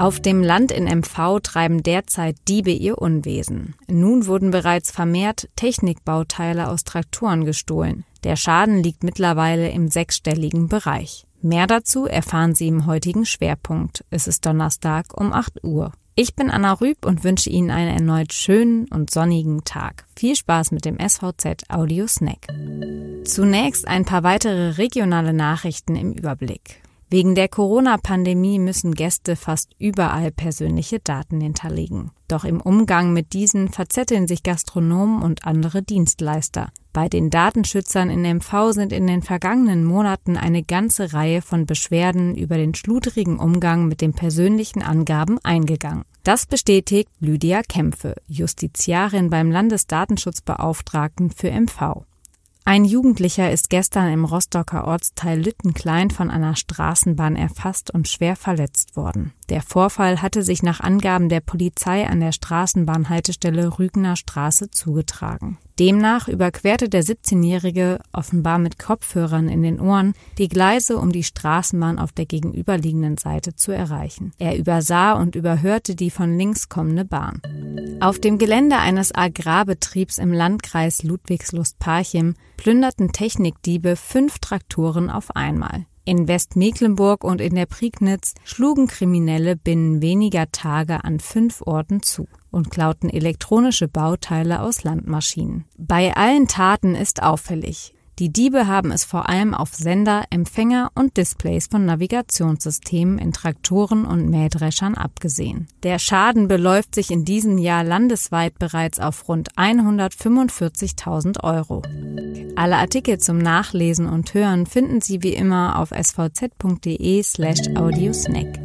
Auf dem Land in MV treiben derzeit Diebe ihr Unwesen. Nun wurden bereits vermehrt Technikbauteile aus Traktoren gestohlen. Der Schaden liegt mittlerweile im sechsstelligen Bereich. Mehr dazu erfahren Sie im heutigen Schwerpunkt. Es ist Donnerstag um 8 Uhr. Ich bin Anna Rüb und wünsche Ihnen einen erneut schönen und sonnigen Tag. Viel Spaß mit dem SVZ Audio Snack. Zunächst ein paar weitere regionale Nachrichten im Überblick. Wegen der Corona-Pandemie müssen Gäste fast überall persönliche Daten hinterlegen. Doch im Umgang mit diesen verzetteln sich Gastronomen und andere Dienstleister. Bei den Datenschützern in MV sind in den vergangenen Monaten eine ganze Reihe von Beschwerden über den schludrigen Umgang mit den persönlichen Angaben eingegangen. Das bestätigt Lydia Kämpfe, Justiziarin beim Landesdatenschutzbeauftragten für MV. Ein Jugendlicher ist gestern im Rostocker Ortsteil Lüttenklein von einer Straßenbahn erfasst und schwer verletzt worden. Der Vorfall hatte sich nach Angaben der Polizei an der Straßenbahnhaltestelle Rügener Straße zugetragen. Demnach überquerte der 17-Jährige offenbar mit Kopfhörern in den Ohren die Gleise, um die Straßenbahn auf der gegenüberliegenden Seite zu erreichen. Er übersah und überhörte die von links kommende Bahn. Auf dem Gelände eines Agrarbetriebs im Landkreis Ludwigslust-Parchim plünderten Technikdiebe fünf Traktoren auf einmal. In Westmecklenburg und in der Prignitz schlugen Kriminelle binnen weniger Tage an fünf Orten zu und klauten elektronische Bauteile aus Landmaschinen. Bei allen Taten ist auffällig, die Diebe haben es vor allem auf Sender, Empfänger und Displays von Navigationssystemen in Traktoren und Mähdreschern abgesehen. Der Schaden beläuft sich in diesem Jahr landesweit bereits auf rund 145.000 Euro. Alle Artikel zum Nachlesen und Hören finden Sie wie immer auf svz.de slash audiosnack.